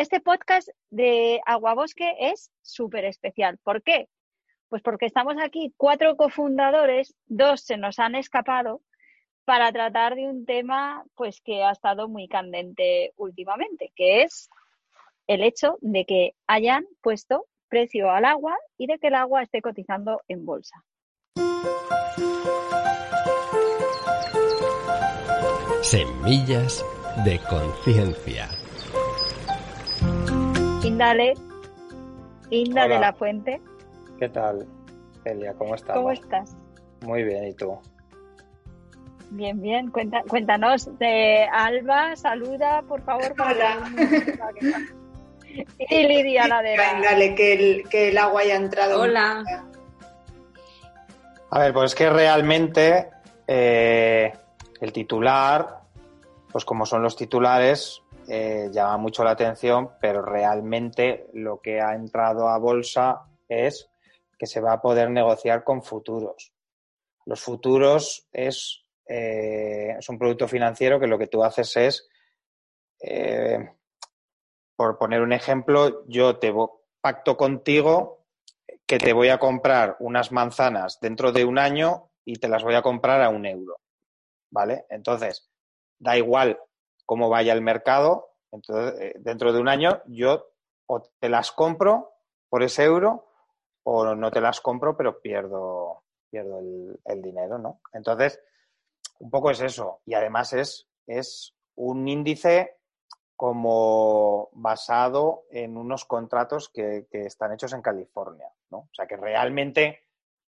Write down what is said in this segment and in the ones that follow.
Este podcast de Aguabosque es súper especial. ¿Por qué? Pues porque estamos aquí cuatro cofundadores, dos se nos han escapado para tratar de un tema pues que ha estado muy candente últimamente, que es el hecho de que hayan puesto precio al agua y de que el agua esté cotizando en bolsa. Semillas de conciencia. Índale, Inda Hola. de la Fuente, ¿Qué tal, Elia? ¿Cómo estás? ¿cómo estás? Muy bien, ¿y tú? Bien, bien. Cuenta- cuéntanos, de Alba, saluda, por favor. para. Y Lidia, la de la... Dale, que el, que el agua haya entrado. Hola. A ver, pues es que realmente eh, el titular, pues como son los titulares, eh, llama mucho la atención, pero realmente lo que ha entrado a bolsa es que se va a poder negociar con futuros. Los futuros es, eh, es un producto financiero que lo que tú haces es, eh, por poner un ejemplo, yo te pacto contigo que te voy a comprar unas manzanas dentro de un año y te las voy a comprar a un euro. ¿Vale? Entonces, da igual cómo vaya el mercado, entonces, eh, dentro de un año yo o te las compro por ese euro o no te las compro, pero pierdo, pierdo el, dinero, ¿no? Entonces, un poco es eso. Y además es, es un índice como basado en unos contratos que, que están hechos en California, ¿no? O sea que realmente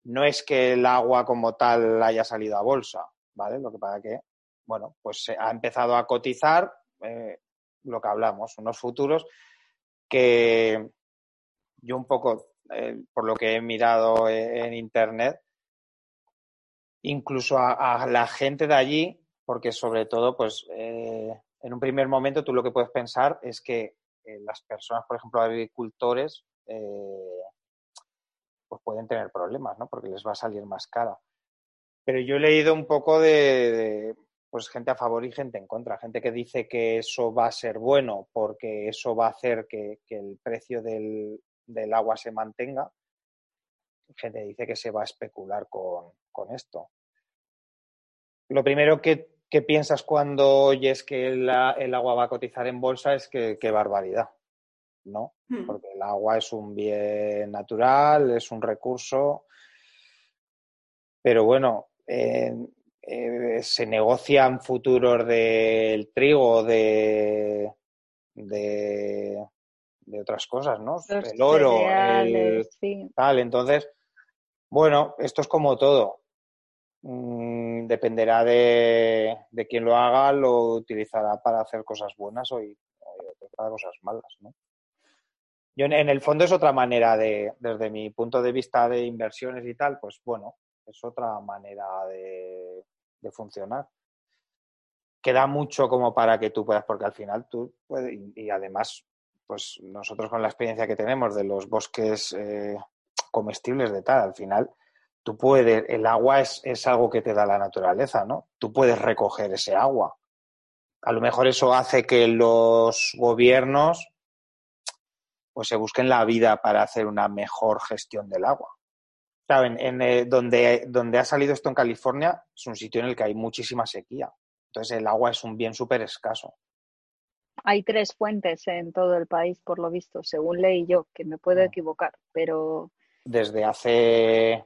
no es que el agua como tal haya salido a bolsa, ¿vale? Lo que pasa que, bueno, pues se ha empezado a cotizar eh, lo que hablamos, unos futuros que yo un poco, eh, por lo que he mirado eh, en internet, incluso a, la gente de allí, porque sobre todo, pues, eh, en un primer momento tú lo que puedes pensar es que las personas, por ejemplo, agricultores, pues pueden tener problemas, ¿no? Porque les va a salir más cara. Pero yo he leído un poco de, pues gente a favor y gente en contra. Gente que dice que eso va a ser bueno porque eso va a hacer que, que el precio del, del agua se mantenga. Gente dice que se va a especular con, con esto. Lo primero que, que piensas cuando oyes que el agua va a cotizar en bolsa es que qué barbaridad, ¿no? Hmm. porque el agua es un bien natural, es un recurso, pero bueno, eh, eh, se negocian futuros del trigo, de, de, de otras cosas, ¿no? Los el oro, el sí. tal. Entonces, bueno, esto es como todo. Mm, dependerá de, de quién lo haga, lo utilizará para hacer cosas buenas o, y- o para cosas malas, ¿no? Yo en el fondo es otra manera de, desde mi punto de vista de inversiones y tal, pues bueno, es otra manera de, de funcionar. Queda mucho como para que tú puedas, porque al final tú puedes, y, además, pues nosotros con la experiencia que tenemos de los bosques eh, comestibles de tal, al final tú puedes, el agua es, es algo que te da la naturaleza, ¿no? Tú puedes recoger ese agua. A lo mejor eso hace que los gobiernos pues se busquen la vida para hacer una mejor gestión del agua. Claro, en, en, eh, donde, donde ha salido esto en California es un sitio en el que hay muchísima sequía. Entonces el agua es un bien súper escaso. Hay tres fuentes en todo el país, por lo visto, según leí yo, que me puedo Ah. equivocar, pero Desde hace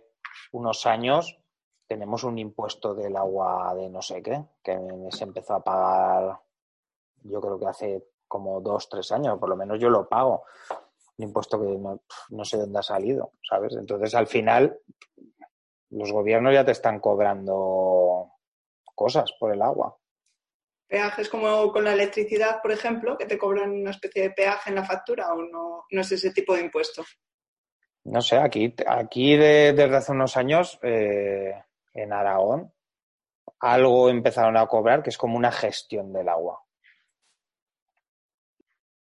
unos años tenemos un impuesto del agua de no sé qué, que se empezó a pagar, yo creo que hace como dos, tres años, por lo menos yo lo pago. Un impuesto que no, no sé dónde ha salido, ¿sabes? Entonces, al final, los gobiernos ya te están cobrando cosas por el agua. Peajes como con la electricidad, por ejemplo, que te cobran una especie de peaje en la factura o no, no es ese tipo de impuesto. No sé, aquí, aquí desde hace unos años eh, en Aragón algo empezaron a cobrar que es como una gestión del agua.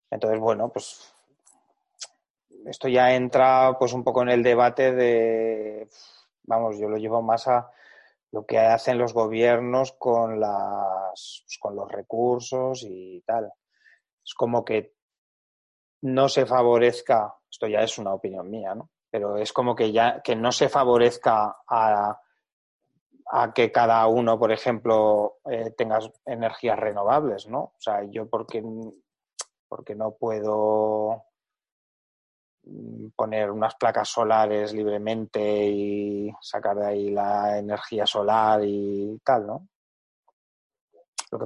Entonces, bueno, pues esto ya entra pues un poco en el debate de, vamos, yo lo llevo más a lo que hacen los gobiernos con las pues, con los recursos y tal. Es como que no se favorezca, esto ya es una opinión mía, ¿no? Pero es como que ya que no se favorezca a, a que cada uno, por ejemplo, eh, tenga energías renovables, ¿no? O sea, yo porque, porque no puedo poner unas placas solares libremente y sacar de ahí la energía solar y tal, ¿no?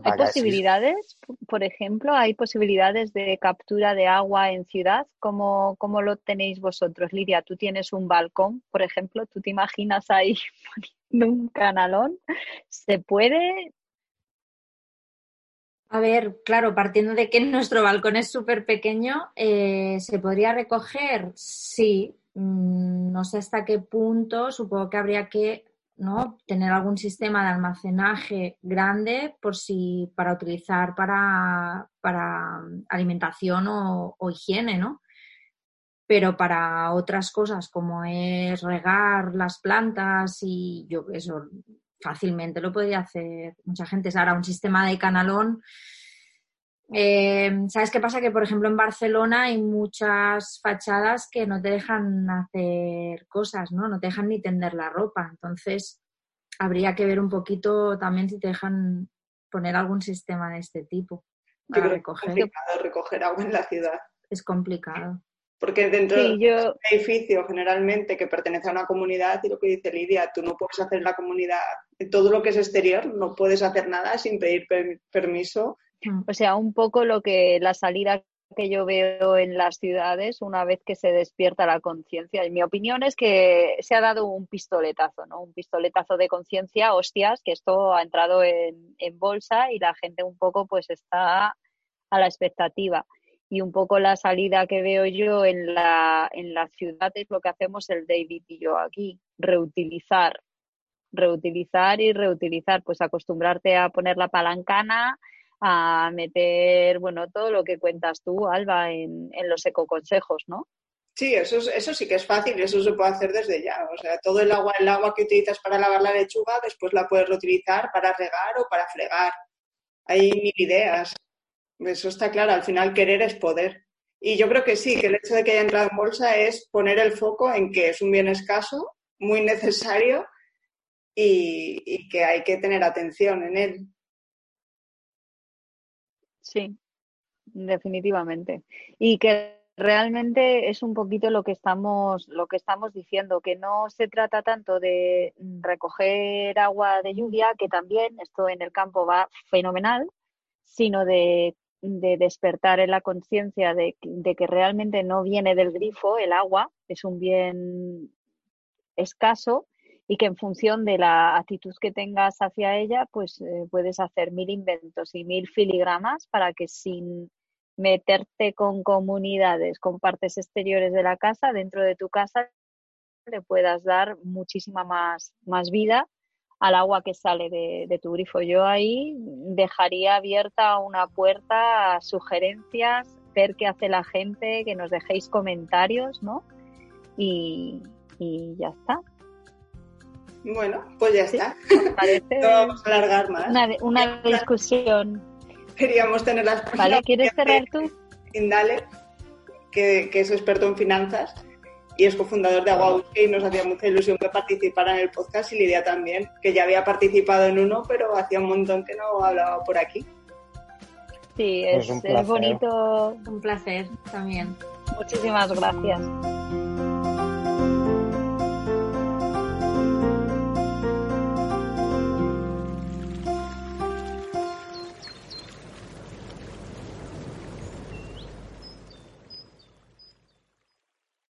¿Hay posibilidades, por ejemplo, hay posibilidades de captura de agua en ciudad? ¿Cómo, ¿Cómo, lo tenéis vosotros? Lidia, tú tienes un balcón, por ejemplo, ¿tú te imaginas ahí un canalón? ¿Se puede? A ver, claro, partiendo de que nuestro balcón es súper pequeño, eh, ¿se podría recoger? Sí. Mm, no sé hasta qué punto, supongo que habría que ¿no? tener algún sistema de almacenaje grande por si para utilizar para, para alimentación o, o higiene, ¿no? Pero para otras cosas como es regar las plantas y yo eso fácilmente lo podría hacer mucha gente. Ahora, un sistema de canalón. Eh, ¿Sabes qué pasa? Que, por ejemplo, en Barcelona hay muchas fachadas que no te dejan hacer cosas, ¿no? No te dejan ni tender la ropa. Entonces, habría que ver un poquito también si te dejan poner algún sistema de este tipo para recoger. Es complicado recoger agua en la ciudad. Es complicado. Porque dentro de un edificio generalmente que pertenece a una comunidad, y lo que dice Lidia, tú no puedes hacer la comunidad, todo lo que es exterior, no puedes hacer nada sin pedir permiso. Mm. O sea, un poco lo que la salida que yo veo en las ciudades una vez que se despierta la conciencia. Y mi opinión es que se ha dado un pistoletazo, ¿no? Un pistoletazo de conciencia, hostias, que esto ha entrado en, en bolsa y la gente un poco pues está a la expectativa y un poco la salida que veo yo en la, en la ciudad es lo que hacemos el David y yo aquí, reutilizar, reutilizar y reutilizar, pues acostumbrarte a poner la palancana, a meter, bueno, todo lo que cuentas tú, Alba, en, en los ecoconsejos, ¿no? Sí, eso, eso sí que es fácil, eso se puede hacer desde ya. O sea, todo el agua, el agua que utilizas para lavar la lechuga, después la puedes reutilizar para regar o para fregar. Hay mil ideas. Eso está claro, al final querer es poder. Y yo creo que sí, que el hecho de que haya entrado en bolsa es poner el foco en que es un bien escaso, muy necesario y, que hay que tener atención en él. Sí, definitivamente. Y que realmente es un poquito lo que estamos lo que estamos diciendo que no se trata tanto de recoger agua de lluvia que también esto en el campo va fenomenal sino de de despertar en la conciencia de, que realmente no viene del grifo el agua, es un bien escaso y que en función de la actitud que tengas hacia ella, pues eh, puedes hacer mil inventos y mil filigramas para que sin meterte con comunidades, con partes exteriores de la casa, dentro de tu casa le puedas dar muchísima más, más vida al agua que sale de, tu grifo. Yo ahí dejaría abierta una puerta a sugerencias, ver qué hace la gente, que nos dejéis comentarios, ¿no? Y, ya está. Bueno, pues ya está. Parece no vamos a alargar más. Una, discusión. Queríamos tener las Vale, ¿quieres cerrar tú? Indale, que, que es experto en finanzas y es cofundador de Agua y nos hacía mucha ilusión que participara en el podcast y Lidia también, que ya había participado en uno, pero hacía un montón que no hablaba por aquí. Sí, es, es bonito. Un placer también. Muchísimas gracias.